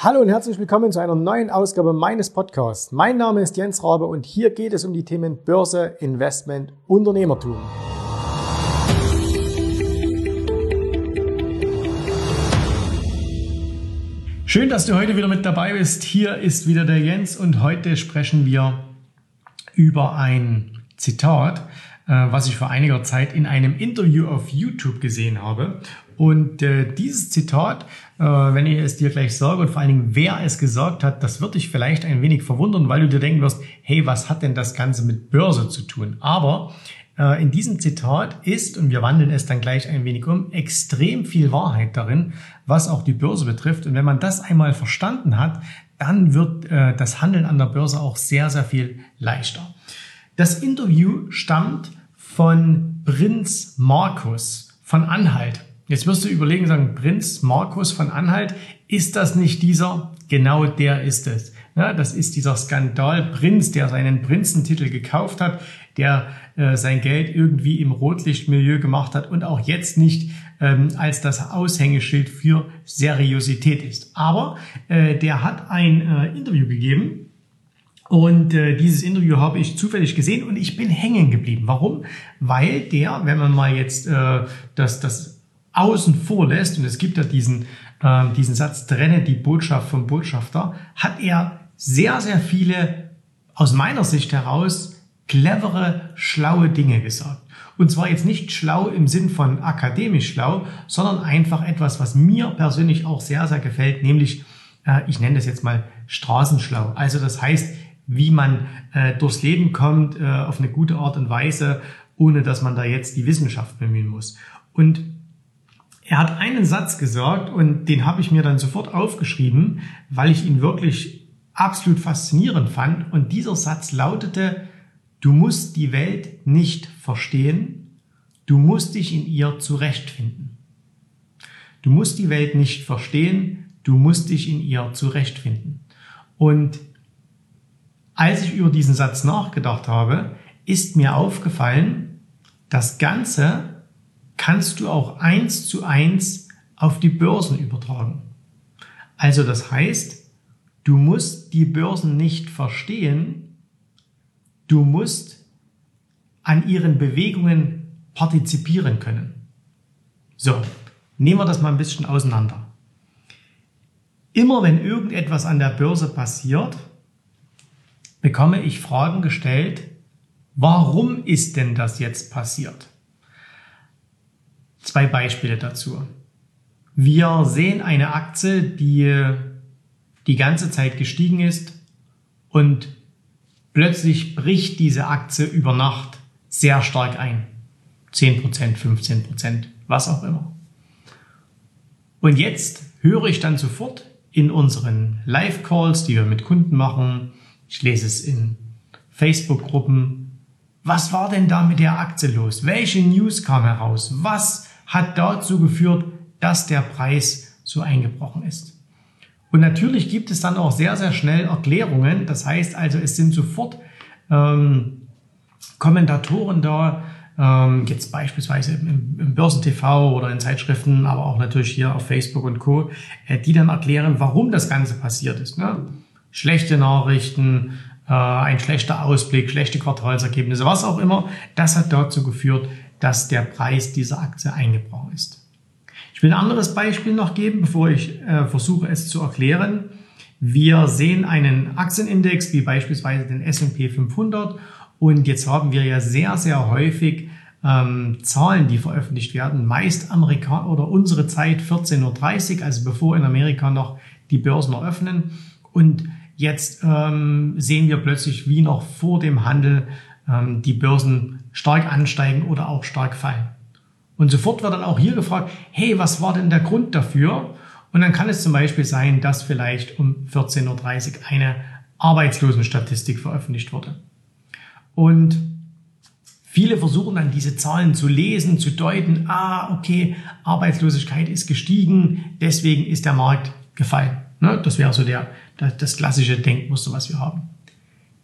Hallo und herzlich willkommen zu einer neuen Ausgabe meines Podcasts. Mein Name ist Jens Rabe und hier geht es um die Themen Börse, Investment, Unternehmertum. Schön, dass du heute wieder mit dabei bist. Hier ist wieder der Jens und heute sprechen wir über ein Zitat, was ich vor einiger Zeit in einem Interview auf YouTube gesehen habe. Und äh, dieses Zitat, äh, wenn ich es dir gleich sage und vor allen Dingen, wer es gesagt hat, das wird dich vielleicht ein wenig verwundern, weil du dir denken wirst, hey, was hat denn das Ganze mit Börse zu tun? Aber äh, in diesem Zitat ist, und wir wandeln es dann gleich ein wenig um, extrem viel Wahrheit darin, was auch die Börse betrifft. Und wenn man das einmal verstanden hat, dann wird äh, das Handeln an der Börse auch sehr, sehr viel leichter. Das Interview stammt von Prinz Markus von Anhalt. Jetzt wirst du überlegen, sagen, Prinz Markus von Anhalt, ist das nicht dieser? Genau der ist es. Ja, das ist dieser Skandalprinz, der seinen Prinzentitel gekauft hat, der äh, sein Geld irgendwie im Rotlichtmilieu gemacht hat und auch jetzt nicht ähm, als das Aushängeschild für Seriosität ist. Aber äh, der hat ein äh, Interview gegeben und äh, dieses Interview habe ich zufällig gesehen und ich bin hängen geblieben. Warum? Weil der, wenn man mal jetzt äh, das, das außen vor lässt, und es gibt ja diesen, äh, diesen Satz, trenne die Botschaft vom Botschafter, hat er sehr, sehr viele, aus meiner Sicht heraus, clevere, schlaue Dinge gesagt. Und zwar jetzt nicht schlau im Sinn von akademisch schlau, sondern einfach etwas, was mir persönlich auch sehr, sehr gefällt, nämlich, äh, ich nenne das jetzt mal Straßenschlau. Also das heißt, wie man äh, durchs Leben kommt äh, auf eine gute Art und Weise, ohne dass man da jetzt die Wissenschaft bemühen muss. Und er hat einen Satz gesagt und den habe ich mir dann sofort aufgeschrieben, weil ich ihn wirklich absolut faszinierend fand. Und dieser Satz lautete, du musst die Welt nicht verstehen, du musst dich in ihr zurechtfinden. Du musst die Welt nicht verstehen, du musst dich in ihr zurechtfinden. Und als ich über diesen Satz nachgedacht habe, ist mir aufgefallen, das Ganze kannst du auch eins zu eins auf die Börsen übertragen. Also das heißt, du musst die Börsen nicht verstehen, du musst an ihren Bewegungen partizipieren können. So, nehmen wir das mal ein bisschen auseinander. Immer wenn irgendetwas an der Börse passiert, bekomme ich Fragen gestellt, warum ist denn das jetzt passiert? Zwei Beispiele dazu. Wir sehen eine Aktie, die die ganze Zeit gestiegen ist und plötzlich bricht diese Aktie über Nacht sehr stark ein. 10%, 15%, was auch immer. Und jetzt höre ich dann sofort in unseren Live-Calls, die wir mit Kunden machen, ich lese es in Facebook-Gruppen, was war denn da mit der Aktie los? Welche News kam heraus? Was hat dazu geführt, dass der Preis so eingebrochen ist. Und natürlich gibt es dann auch sehr, sehr schnell Erklärungen. Das heißt also, es sind sofort ähm, Kommentatoren da, ähm, jetzt beispielsweise im, im Börsentv oder in Zeitschriften, aber auch natürlich hier auf Facebook und Co., äh, die dann erklären, warum das Ganze passiert ist. Ne? Schlechte Nachrichten, äh, ein schlechter Ausblick, schlechte Quartalsergebnisse, was auch immer, das hat dazu geführt, dass der Preis dieser Aktie eingebrochen ist. Ich will ein anderes Beispiel noch geben, bevor ich äh, versuche es zu erklären. Wir sehen einen Aktienindex wie beispielsweise den S&P 500 und jetzt haben wir ja sehr, sehr häufig ähm, Zahlen, die veröffentlicht werden, meist Amerika oder unsere Zeit 14.30 Uhr, also bevor in Amerika noch die Börsen eröffnen. Und jetzt ähm, sehen wir plötzlich wie noch vor dem Handel ähm, die Börsen stark ansteigen oder auch stark fallen. Und sofort wird dann auch hier gefragt, hey, was war denn der Grund dafür? Und dann kann es zum Beispiel sein, dass vielleicht um 14.30 Uhr eine Arbeitslosenstatistik veröffentlicht wurde. Und viele versuchen dann diese Zahlen zu lesen, zu deuten, ah, okay, Arbeitslosigkeit ist gestiegen, deswegen ist der Markt gefallen. Ne? Das wäre so der, das klassische Denkmuster, was wir haben.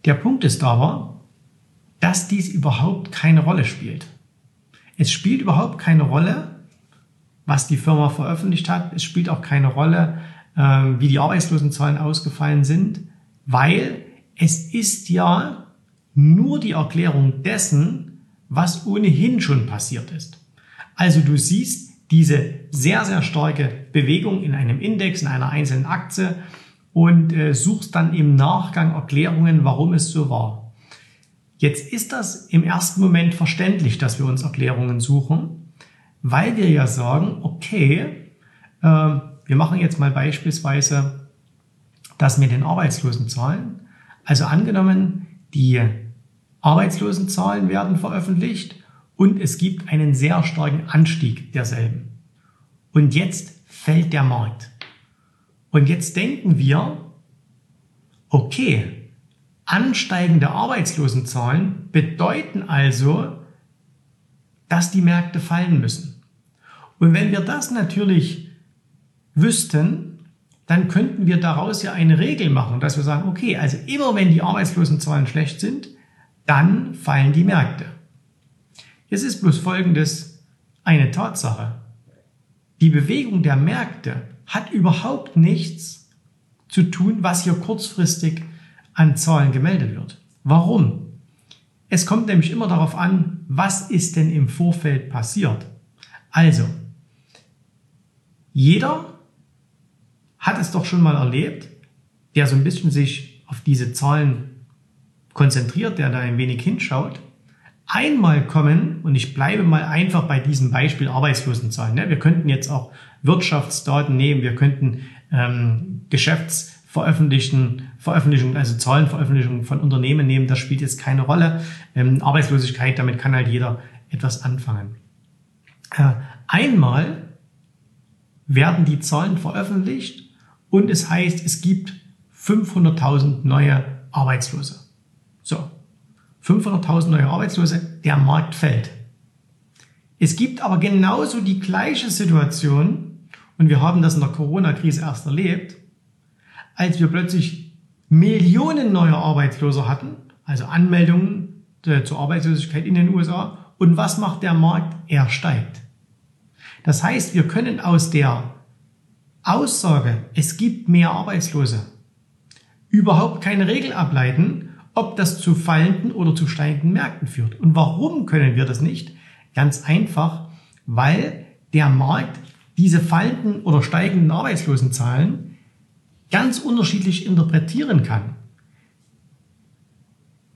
Der Punkt ist aber, dass dies überhaupt keine Rolle spielt. Es spielt überhaupt keine Rolle, was die Firma veröffentlicht hat. Es spielt auch keine Rolle, äh, wie die Arbeitslosenzahlen ausgefallen sind, weil es ist ja nur die Erklärung dessen, was ohnehin schon passiert ist. Also du siehst diese sehr, sehr starke Bewegung in einem Index, in einer einzelnen Aktie und äh, suchst dann im Nachgang Erklärungen, warum es so war. Jetzt ist das im ersten Moment verständlich, dass wir uns Erklärungen suchen, weil wir ja sagen, okay, äh, wir machen jetzt mal beispielsweise das mit den Arbeitslosenzahlen. Also angenommen, die Arbeitslosenzahlen werden veröffentlicht und es gibt einen sehr starken Anstieg derselben. Und jetzt fällt der Markt. Und jetzt denken wir, okay, ansteigende Arbeitslosenzahlen bedeuten also, dass die Märkte fallen müssen. Und wenn wir das natürlich wüssten, dann könnten wir daraus ja eine Regel machen, dass wir sagen, okay, also immer wenn die Arbeitslosenzahlen schlecht sind, dann fallen die Märkte. Es ist bloß Folgendes eine Tatsache. Die Bewegung der Märkte hat überhaupt nichts zu tun, was hier kurzfristig an Zahlen gemeldet wird. Warum? Es kommt nämlich immer darauf an, was ist denn im Vorfeld passiert. Also, jeder hat es doch schon mal erlebt, der so ein bisschen sich auf diese Zahlen konzentriert, der da ein wenig hinschaut, einmal kommen, und ich bleibe mal einfach bei diesem Beispiel Arbeitslosenzahlen. Ne? Wir könnten jetzt auch Wirtschaftsdaten nehmen, wir könnten ähm, Geschäftsveröffentlichen, Veröffentlichungen, also Zahlenveröffentlichungen von Unternehmen nehmen, das spielt jetzt keine Rolle. Ähm, Arbeitslosigkeit, damit kann halt jeder etwas anfangen. Äh, einmal werden die Zahlen veröffentlicht und es heißt, es gibt 500.000 neue Arbeitslose. So, 500.000 neue Arbeitslose, der Markt fällt. Es gibt aber genauso die gleiche Situation, und wir haben das in der Corona-Krise erst erlebt, als wir plötzlich Millionen neuer Arbeitsloser hatten, also Anmeldungen zur Arbeitslosigkeit in den USA. Und was macht der Markt? Er steigt. Das heißt, wir können aus der Aussage, es gibt mehr Arbeitslose, überhaupt keine Regel ableiten, ob das zu fallenden oder zu steigenden Märkten führt. Und warum können wir das nicht? Ganz einfach, weil der Markt diese fallenden oder steigenden Arbeitslosenzahlen ganz unterschiedlich interpretieren kann.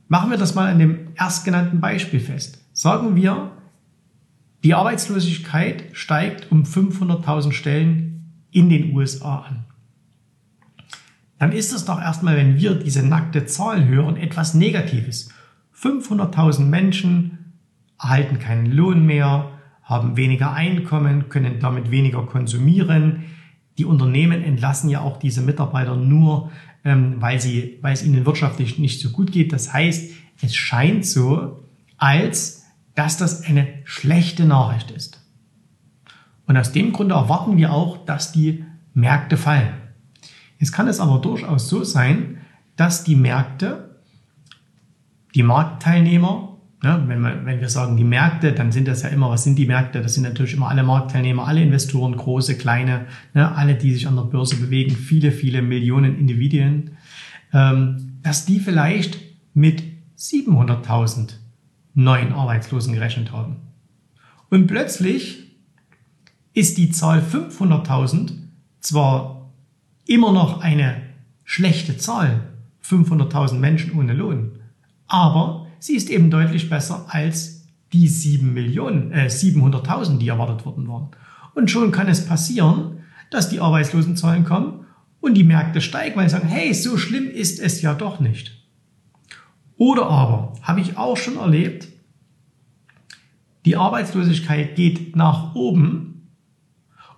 Machen wir das mal an dem erstgenannten Beispiel fest. Sagen wir, die Arbeitslosigkeit steigt um 500.000 Stellen in den USA an dann ist es doch erstmal, wenn wir diese nackte Zahl hören, etwas Negatives. 500.000 Menschen erhalten keinen Lohn mehr, haben weniger Einkommen, können damit weniger konsumieren. Die Unternehmen entlassen ja auch diese Mitarbeiter nur, ähm, weil, sie, weil es ihnen wirtschaftlich nicht so gut geht. Das heißt, es scheint so, als dass das eine schlechte Nachricht ist. Und aus dem Grunde erwarten wir auch, dass die Märkte fallen. Jetzt kann es aber durchaus so sein, dass die Märkte, die Marktteilnehmer, ne, wenn, wir, wenn wir sagen die Märkte, dann sind das ja immer, was sind die Märkte? Das sind natürlich immer alle Marktteilnehmer, alle Investoren, große, kleine, ne, alle, die sich an der Börse bewegen, viele, viele Millionen Individuen, ähm, dass die vielleicht mit 700.000 neuen Arbeitslosen gerechnet haben. Und plötzlich ist die Zahl 500.000 zwar immer noch eine schlechte Zahl, 500.000 Menschen ohne Lohn. Aber sie ist eben deutlich besser als die 7 Millionen, äh, 700.000, die erwartet worden waren. Und schon kann es passieren, dass die Arbeitslosenzahlen kommen und die Märkte steigen, weil sie sagen, hey, so schlimm ist es ja doch nicht. Oder aber, habe ich auch schon erlebt, die Arbeitslosigkeit geht nach oben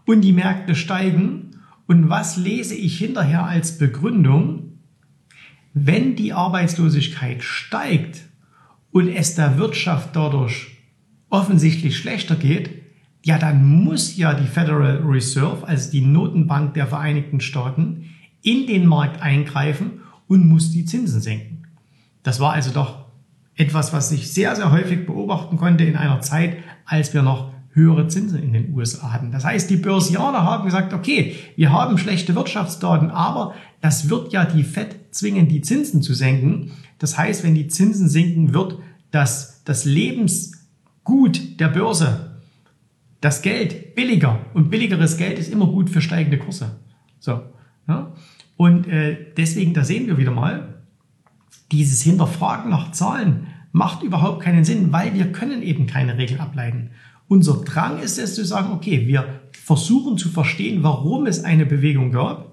und die Märkte steigen und was lese ich hinterher als Begründung? Wenn die Arbeitslosigkeit steigt und es der Wirtschaft dadurch offensichtlich schlechter geht, ja, dann muss ja die Federal Reserve, also die Notenbank der Vereinigten Staaten, in den Markt eingreifen und muss die Zinsen senken. Das war also doch etwas, was ich sehr, sehr häufig beobachten konnte in einer Zeit, als wir noch höhere Zinsen in den USA hatten. Das heißt, die Börsianer haben gesagt, okay, wir haben schlechte Wirtschaftsdaten, aber das wird ja die Fed zwingen, die Zinsen zu senken. Das heißt, wenn die Zinsen sinken, wird das, das Lebensgut der Börse, das Geld billiger. Und billigeres Geld ist immer gut für steigende Kurse. So. Ja? Und äh, deswegen, da sehen wir wieder mal, dieses Hinterfragen nach Zahlen macht überhaupt keinen Sinn, weil wir können eben keine Regel ableiten. Unser Drang ist es zu sagen, okay, wir versuchen zu verstehen, warum es eine Bewegung gab.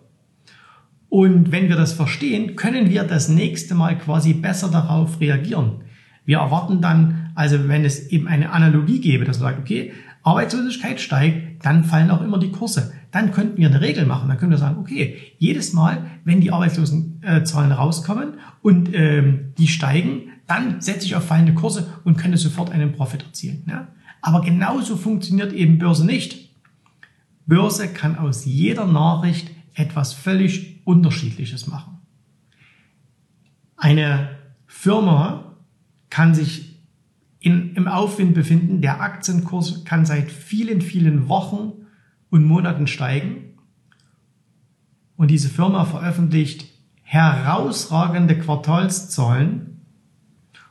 Und wenn wir das verstehen, können wir das nächste Mal quasi besser darauf reagieren. Wir erwarten dann, also wenn es eben eine Analogie gäbe, dass man sagt, okay, Arbeitslosigkeit steigt, dann fallen auch immer die Kurse. Dann könnten wir eine Regel machen. Dann können wir sagen, okay, jedes Mal, wenn die Arbeitslosenzahlen rauskommen und ähm, die steigen, dann setze ich auf fallende Kurse und könnte sofort einen Profit erzielen. Ja? Aber genauso funktioniert eben Börse nicht. Börse kann aus jeder Nachricht etwas völlig Unterschiedliches machen. Eine Firma kann sich in, im Aufwind befinden. Der Aktienkurs kann seit vielen, vielen Wochen und Monaten steigen. Und diese Firma veröffentlicht herausragende Quartalszahlen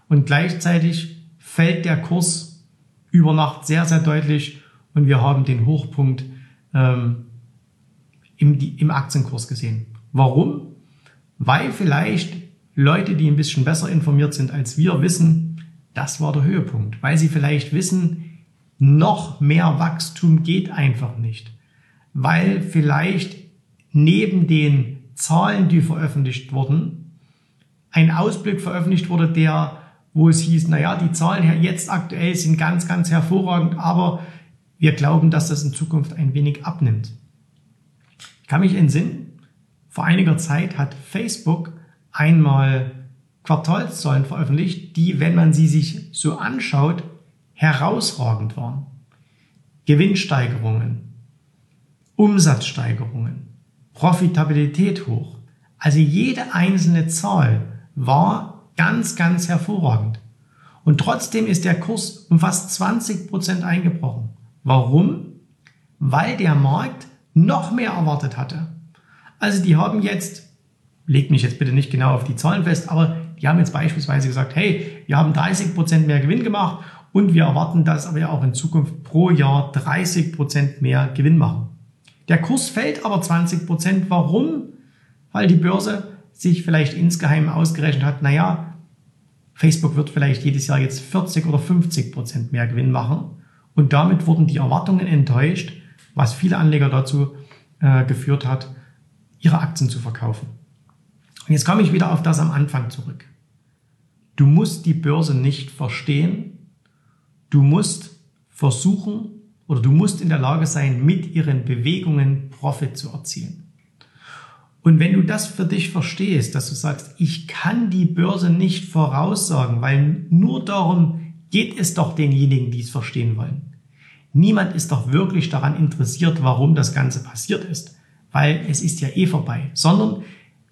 und gleichzeitig fällt der Kurs über Nacht sehr, sehr deutlich und wir haben den Hochpunkt ähm, im, im Aktienkurs gesehen. Warum? Weil vielleicht Leute, die ein bisschen besser informiert sind als wir, wissen, das war der Höhepunkt. Weil sie vielleicht wissen, noch mehr Wachstum geht einfach nicht. Weil vielleicht neben den Zahlen, die veröffentlicht wurden, ein Ausblick veröffentlicht wurde, der, wo es hieß, naja, die Zahlen jetzt aktuell sind ganz, ganz hervorragend, aber wir glauben, dass das in Zukunft ein wenig abnimmt. Kann mich entsinnen, vor einiger Zeit hat Facebook einmal Quartalszahlen veröffentlicht, die, wenn man sie sich so anschaut, herausragend waren. Gewinnsteigerungen, Umsatzsteigerungen, Profitabilität hoch. Also jede einzelne Zahl war ganz, ganz hervorragend. Und trotzdem ist der Kurs um fast 20 Prozent eingebrochen. Warum? Weil der Markt noch mehr erwartet hatte. Also die haben jetzt, legt mich jetzt bitte nicht genau auf die Zahlen fest, aber die haben jetzt beispielsweise gesagt, hey, wir haben 30 Prozent mehr Gewinn gemacht und wir erwarten, dass wir auch in Zukunft pro Jahr 30 Prozent mehr Gewinn machen. Der Kurs fällt aber 20%. Prozent. Warum? Weil die Börse sich vielleicht insgeheim ausgerechnet hat, naja, Facebook wird vielleicht jedes Jahr jetzt 40 oder 50 Prozent mehr Gewinn machen. Und damit wurden die Erwartungen enttäuscht was viele Anleger dazu äh, geführt hat, ihre Aktien zu verkaufen. Und jetzt komme ich wieder auf das am Anfang zurück. Du musst die Börse nicht verstehen. Du musst versuchen oder du musst in der Lage sein, mit ihren Bewegungen Profit zu erzielen. Und wenn du das für dich verstehst, dass du sagst, ich kann die Börse nicht voraussagen, weil nur darum geht es doch denjenigen, die es verstehen wollen. Niemand ist doch wirklich daran interessiert, warum das Ganze passiert ist, weil es ist ja eh vorbei, sondern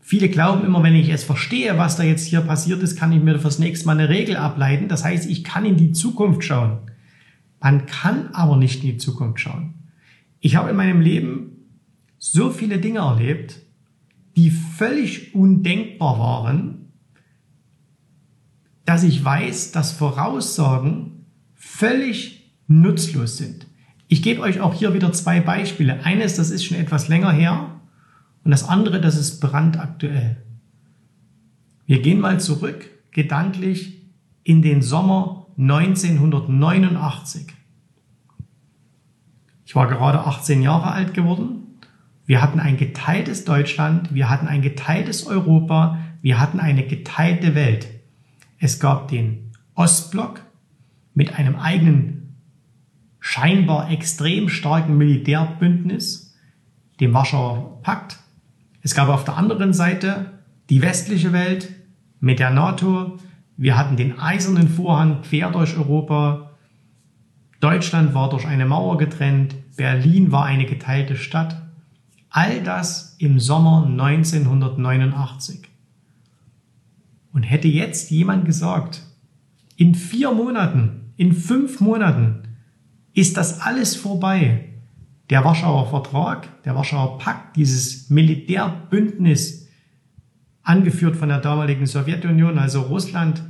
viele glauben immer, wenn ich es verstehe, was da jetzt hier passiert ist, kann ich mir fürs nächste Mal eine Regel ableiten. Das heißt, ich kann in die Zukunft schauen. Man kann aber nicht in die Zukunft schauen. Ich habe in meinem Leben so viele Dinge erlebt, die völlig undenkbar waren, dass ich weiß, dass Voraussagen völlig nutzlos sind. Ich gebe euch auch hier wieder zwei Beispiele. Eines, das ist schon etwas länger her und das andere, das ist brandaktuell. Wir gehen mal zurück, gedanklich, in den Sommer 1989. Ich war gerade 18 Jahre alt geworden. Wir hatten ein geteiltes Deutschland, wir hatten ein geteiltes Europa, wir hatten eine geteilte Welt. Es gab den Ostblock mit einem eigenen scheinbar extrem starken Militärbündnis, dem Warschauer Pakt. Es gab auf der anderen Seite die westliche Welt mit der NATO. Wir hatten den eisernen Vorhang quer durch Europa. Deutschland war durch eine Mauer getrennt. Berlin war eine geteilte Stadt. All das im Sommer 1989. Und hätte jetzt jemand gesagt, in vier Monaten, in fünf Monaten ist das alles vorbei. Der Warschauer Vertrag, der Warschauer Pakt, dieses Militärbündnis, angeführt von der damaligen Sowjetunion, also Russland,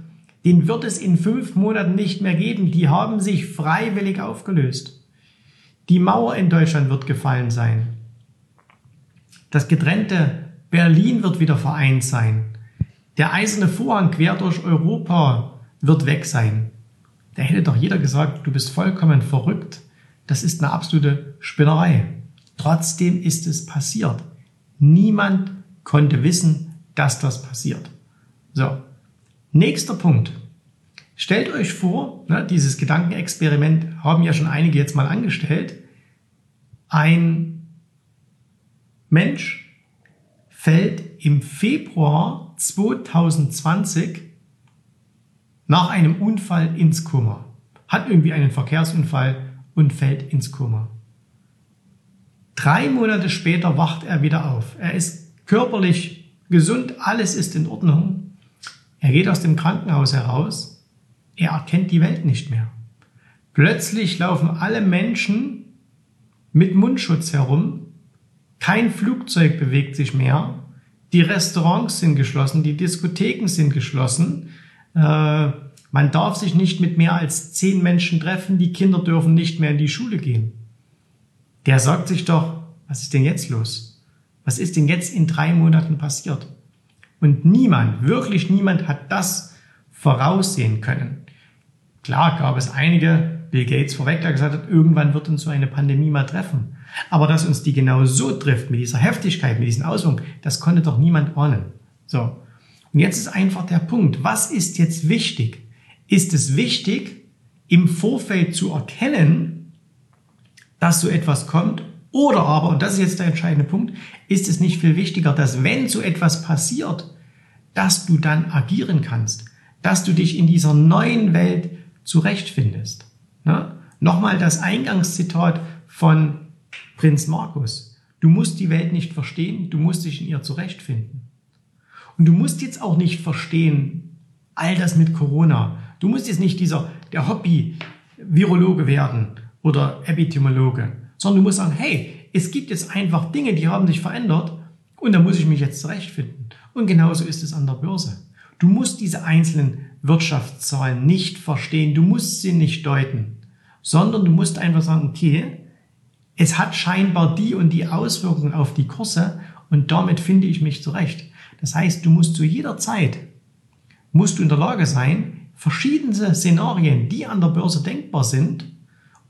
den wird es in fünf Monaten nicht mehr geben. Die haben sich freiwillig aufgelöst. Die Mauer in Deutschland wird gefallen sein. Das getrennte Berlin wird wieder vereint sein. Der eiserne Vorhang quer durch Europa wird weg sein. Da hätte doch jeder gesagt, du bist vollkommen verrückt. Das ist eine absolute Spinnerei. Trotzdem ist es passiert. Niemand konnte wissen, dass das passiert. So, nächster Punkt. Stellt euch vor, ne, dieses Gedankenexperiment haben ja schon einige jetzt mal angestellt. Ein Mensch fällt im Februar 2020 nach einem Unfall ins Koma. Hat irgendwie einen Verkehrsunfall und fällt ins Koma. Drei Monate später wacht er wieder auf. Er ist körperlich gesund, alles ist in Ordnung. Er geht aus dem Krankenhaus heraus. Er erkennt die Welt nicht mehr. Plötzlich laufen alle Menschen mit Mundschutz herum. Kein Flugzeug bewegt sich mehr. Die Restaurants sind geschlossen, die Diskotheken sind geschlossen. Äh, man darf sich nicht mit mehr als zehn Menschen treffen, die Kinder dürfen nicht mehr in die Schule gehen. Der sagt sich doch, was ist denn jetzt los? Was ist denn jetzt in drei Monaten passiert? Und niemand, wirklich niemand hat das voraussehen können. Klar gab es einige, Bill Gates vorweg, der gesagt hat, irgendwann wird uns so eine Pandemie mal treffen. Aber dass uns die genau so trifft, mit dieser Heftigkeit, mit diesen Auswirkungen, das konnte doch niemand ahnen. So. Und jetzt ist einfach der Punkt, was ist jetzt wichtig? Ist es wichtig, im Vorfeld zu erkennen, dass so etwas kommt? Oder aber, und das ist jetzt der entscheidende Punkt, ist es nicht viel wichtiger, dass wenn so etwas passiert, dass du dann agieren kannst, dass du dich in dieser neuen Welt zurechtfindest? Ne? Nochmal das Eingangszitat von Prinz Markus. Du musst die Welt nicht verstehen, du musst dich in ihr zurechtfinden. Und du musst jetzt auch nicht verstehen, all das mit Corona. Du musst jetzt nicht dieser, der Hobby-Virologe werden oder Epidemiologe, sondern du musst sagen, hey, es gibt jetzt einfach Dinge, die haben sich verändert und da muss ich mich jetzt zurechtfinden. Und genauso ist es an der Börse. Du musst diese einzelnen Wirtschaftszahlen nicht verstehen, du musst sie nicht deuten, sondern du musst einfach sagen, okay, es hat scheinbar die und die Auswirkungen auf die Kurse und damit finde ich mich zurecht. Das heißt, du musst zu jeder Zeit, musst du in der Lage sein, verschiedene Szenarien, die an der Börse denkbar sind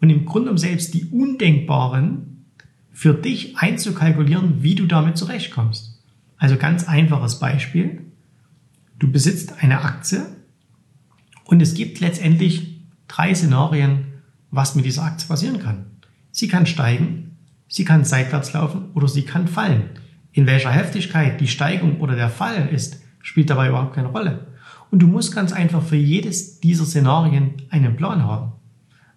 und im Grunde um selbst die undenkbaren für dich einzukalkulieren, wie du damit zurechtkommst. Also ganz einfaches Beispiel. Du besitzt eine Aktie und es gibt letztendlich drei Szenarien, was mit dieser Aktie passieren kann. Sie kann steigen, sie kann seitwärts laufen oder sie kann fallen. In welcher Heftigkeit die Steigung oder der Fall ist, spielt dabei überhaupt keine Rolle. Und du musst ganz einfach für jedes dieser Szenarien einen Plan haben.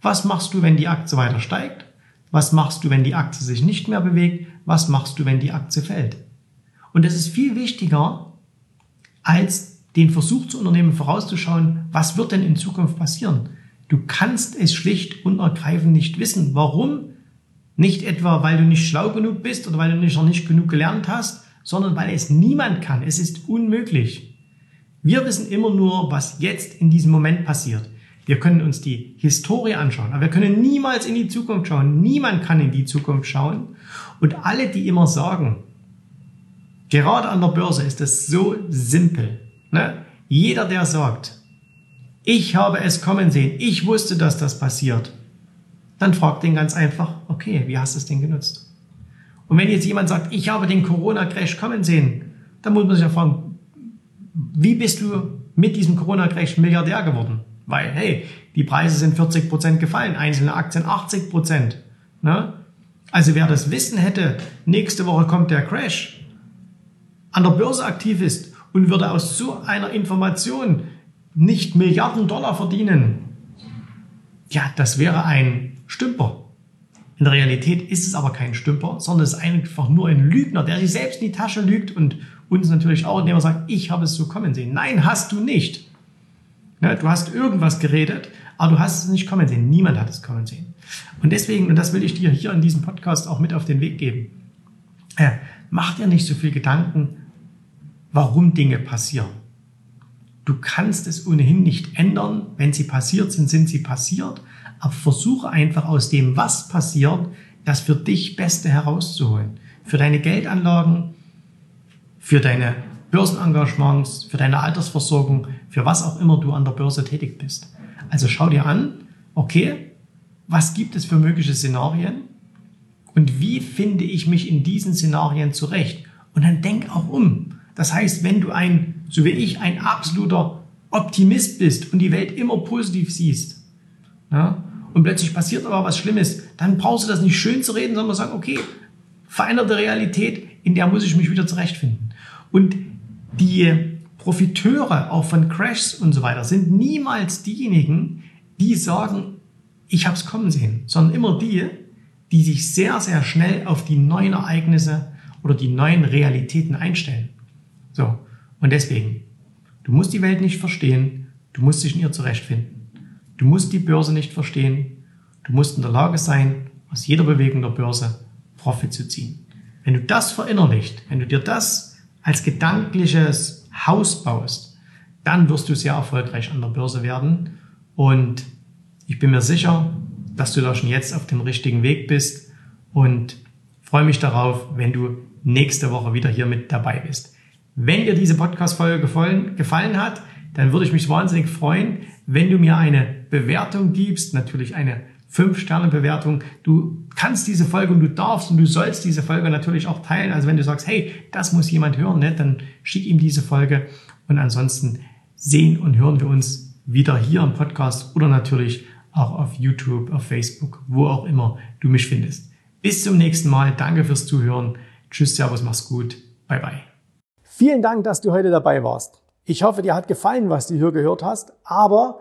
Was machst du, wenn die Aktie weiter steigt? Was machst du, wenn die Aktie sich nicht mehr bewegt? Was machst du, wenn die Aktie fällt? Und es ist viel wichtiger, als den Versuch zu unternehmen, vorauszuschauen, was wird denn in Zukunft passieren. Du kannst es schlicht und ergreifend nicht wissen. Warum? Nicht etwa, weil du nicht schlau genug bist oder weil du nicht, noch nicht genug gelernt hast, sondern weil es niemand kann. Es ist unmöglich. Wir wissen immer nur, was jetzt in diesem Moment passiert. Wir können uns die Historie anschauen, aber wir können niemals in die Zukunft schauen. Niemand kann in die Zukunft schauen. Und alle, die immer sagen, gerade an der Börse ist es so simpel. Ne? Jeder, der sagt, ich habe es kommen sehen, ich wusste, dass das passiert, dann fragt den ganz einfach, okay, wie hast du es denn genutzt? Und wenn jetzt jemand sagt, ich habe den Corona-Crash kommen sehen, dann muss man sich ja fragen, wie bist du mit diesem Corona-Crash Milliardär geworden? Weil, hey, die Preise sind 40 Prozent gefallen, einzelne Aktien 80%. Prozent. Ne? Also wer das Wissen hätte, nächste Woche kommt der Crash, an der Börse aktiv ist und würde aus so einer Information nicht Milliarden Dollar verdienen, ja, das wäre ein Stümper. In der Realität ist es aber kein Stümper, sondern es ist einfach nur ein Lügner, der sich selbst in die Tasche lügt und uns natürlich auch, indem er sagt, ich habe es so kommen sehen. Nein, hast du nicht. Ja, du hast irgendwas geredet, aber du hast es nicht kommen sehen. Niemand hat es kommen sehen. Und deswegen, und das will ich dir hier in diesem Podcast auch mit auf den Weg geben, äh, mach dir nicht so viel Gedanken, warum Dinge passieren. Du kannst es ohnehin nicht ändern. Wenn sie passiert sind, sind sie passiert. Aber versuche einfach aus dem, was passiert, das für dich Beste herauszuholen. Für deine Geldanlagen, für deine Börsenengagements, für deine Altersversorgung, für was auch immer du an der Börse tätig bist. Also schau dir an, okay, was gibt es für mögliche Szenarien und wie finde ich mich in diesen Szenarien zurecht? Und dann denk auch um. Das heißt, wenn du ein, so wie ich, ein absoluter Optimist bist und die Welt immer positiv siehst, ja, und plötzlich passiert aber was Schlimmes, dann brauchst du das nicht schön zu reden, sondern sagen, okay, veränderte Realität, in der muss ich mich wieder zurechtfinden. Und die Profiteure auch von Crashs und so weiter sind niemals diejenigen, die sagen, ich habe es kommen sehen, sondern immer die, die sich sehr, sehr schnell auf die neuen Ereignisse oder die neuen Realitäten einstellen. So, und deswegen, du musst die Welt nicht verstehen, du musst dich in ihr zurechtfinden. Du musst die Börse nicht verstehen, du musst in der Lage sein, aus jeder Bewegung der Börse Profit zu ziehen. Wenn du das verinnerlicht, wenn du dir das als gedankliches Haus baust, dann wirst du sehr erfolgreich an der Börse werden. Und ich bin mir sicher, dass du da schon jetzt auf dem richtigen Weg bist und freue mich darauf, wenn du nächste Woche wieder hier mit dabei bist. Wenn dir diese Podcast-Folge gefallen, gefallen hat, dann würde ich mich wahnsinnig freuen, wenn du mir eine Bewertung gibst, natürlich eine 5-Sterne-Bewertung. Du kannst diese Folge und du darfst und du sollst diese Folge natürlich auch teilen. Also wenn du sagst, hey, das muss jemand hören, ne, dann schick ihm diese Folge. Und ansonsten sehen und hören wir uns wieder hier im Podcast oder natürlich auch auf YouTube, auf Facebook, wo auch immer du mich findest. Bis zum nächsten Mal. Danke fürs Zuhören. Tschüss, Servus, mach's gut. Bye, bye. Vielen Dank, dass du heute dabei warst. Ich hoffe, dir hat gefallen, was du hier gehört hast, aber